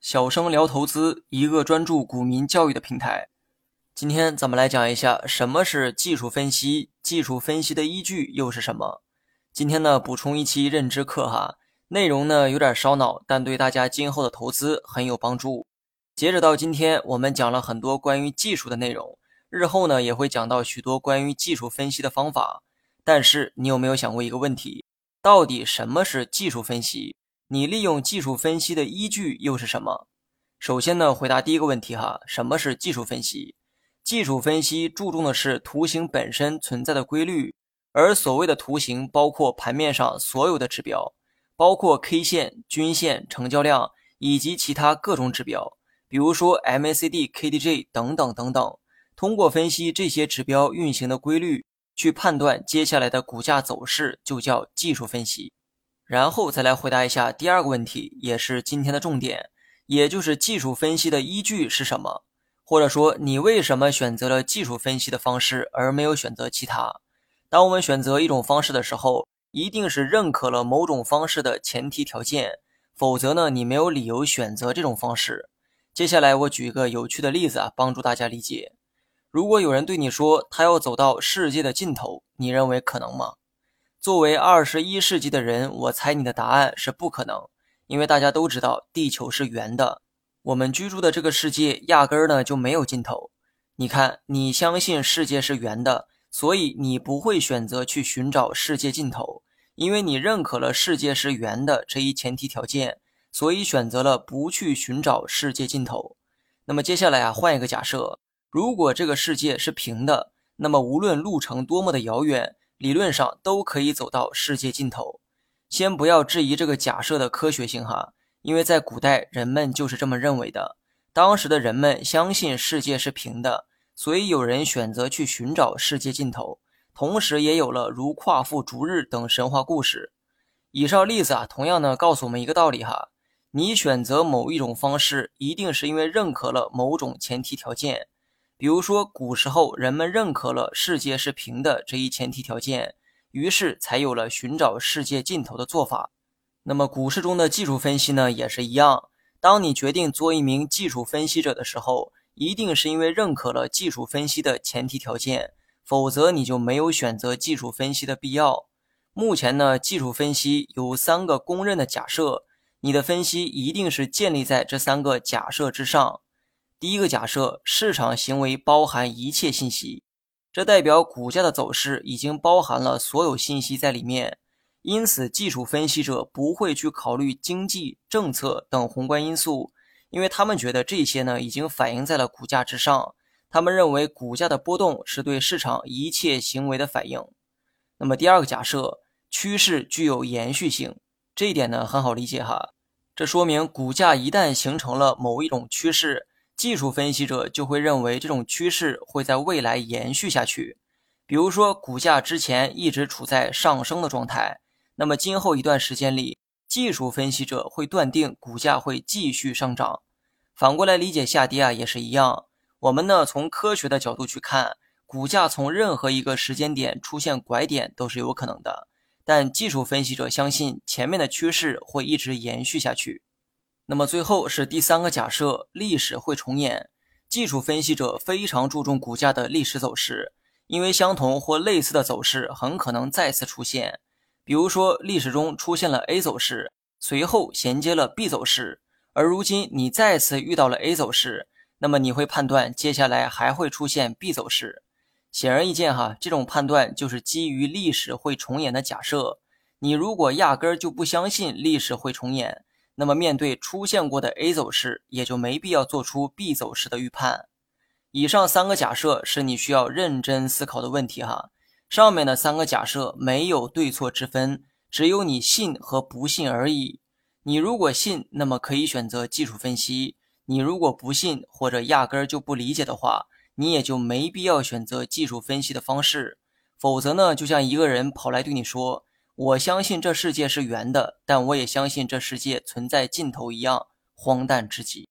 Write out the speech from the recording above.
小生聊投资，一个专注股民教育的平台。今天咱们来讲一下什么是技术分析，技术分析的依据又是什么？今天呢，补充一期认知课哈，内容呢有点烧脑，但对大家今后的投资很有帮助。截止到今天，我们讲了很多关于技术的内容，日后呢也会讲到许多关于技术分析的方法。但是你有没有想过一个问题？到底什么是技术分析？你利用技术分析的依据又是什么？首先呢，回答第一个问题哈，什么是技术分析？技术分析注重的是图形本身存在的规律，而所谓的图形包括盘面上所有的指标，包括 K 线、均线、成交量以及其他各种指标，比如说 MACD、KDJ 等等等等。通过分析这些指标运行的规律，去判断接下来的股价走势，就叫技术分析。然后再来回答一下第二个问题，也是今天的重点，也就是技术分析的依据是什么？或者说你为什么选择了技术分析的方式而没有选择其他？当我们选择一种方式的时候，一定是认可了某种方式的前提条件，否则呢，你没有理由选择这种方式。接下来我举一个有趣的例子啊，帮助大家理解。如果有人对你说他要走到世界的尽头，你认为可能吗？作为二十一世纪的人，我猜你的答案是不可能，因为大家都知道地球是圆的，我们居住的这个世界压根儿呢就没有尽头。你看，你相信世界是圆的，所以你不会选择去寻找世界尽头，因为你认可了世界是圆的这一前提条件，所以选择了不去寻找世界尽头。那么接下来啊，换一个假设，如果这个世界是平的，那么无论路程多么的遥远。理论上都可以走到世界尽头。先不要质疑这个假设的科学性哈，因为在古代人们就是这么认为的。当时的人们相信世界是平的，所以有人选择去寻找世界尽头，同时也有了如夸父逐日等神话故事。以上例子啊，同样呢告诉我们一个道理哈：你选择某一种方式，一定是因为认可了某种前提条件。比如说，古时候人们认可了世界是平的这一前提条件，于是才有了寻找世界尽头的做法。那么，股市中的技术分析呢，也是一样。当你决定做一名技术分析者的时候，一定是因为认可了技术分析的前提条件，否则你就没有选择技术分析的必要。目前呢，技术分析有三个公认的假设，你的分析一定是建立在这三个假设之上。第一个假设，市场行为包含一切信息，这代表股价的走势已经包含了所有信息在里面。因此，技术分析者不会去考虑经济政策等宏观因素，因为他们觉得这些呢已经反映在了股价之上。他们认为股价的波动是对市场一切行为的反应。那么，第二个假设，趋势具有延续性，这一点呢很好理解哈。这说明股价一旦形成了某一种趋势。技术分析者就会认为这种趋势会在未来延续下去，比如说股价之前一直处在上升的状态，那么今后一段时间里，技术分析者会断定股价会继续上涨。反过来理解下跌啊也是一样。我们呢从科学的角度去看，股价从任何一个时间点出现拐点都是有可能的，但技术分析者相信前面的趋势会一直延续下去。那么最后是第三个假设，历史会重演。技术分析者非常注重股价的历史走势，因为相同或类似的走势很可能再次出现。比如说，历史中出现了 A 走势，随后衔接了 B 走势，而如今你再次遇到了 A 走势，那么你会判断接下来还会出现 B 走势。显而易见，哈，这种判断就是基于历史会重演的假设。你如果压根儿就不相信历史会重演。那么，面对出现过的 A 走势，也就没必要做出 B 走势的预判。以上三个假设是你需要认真思考的问题哈。上面的三个假设没有对错之分，只有你信和不信而已。你如果信，那么可以选择技术分析；你如果不信或者压根儿就不理解的话，你也就没必要选择技术分析的方式。否则呢，就像一个人跑来对你说。我相信这世界是圆的，但我也相信这世界存在尽头一样荒诞至极。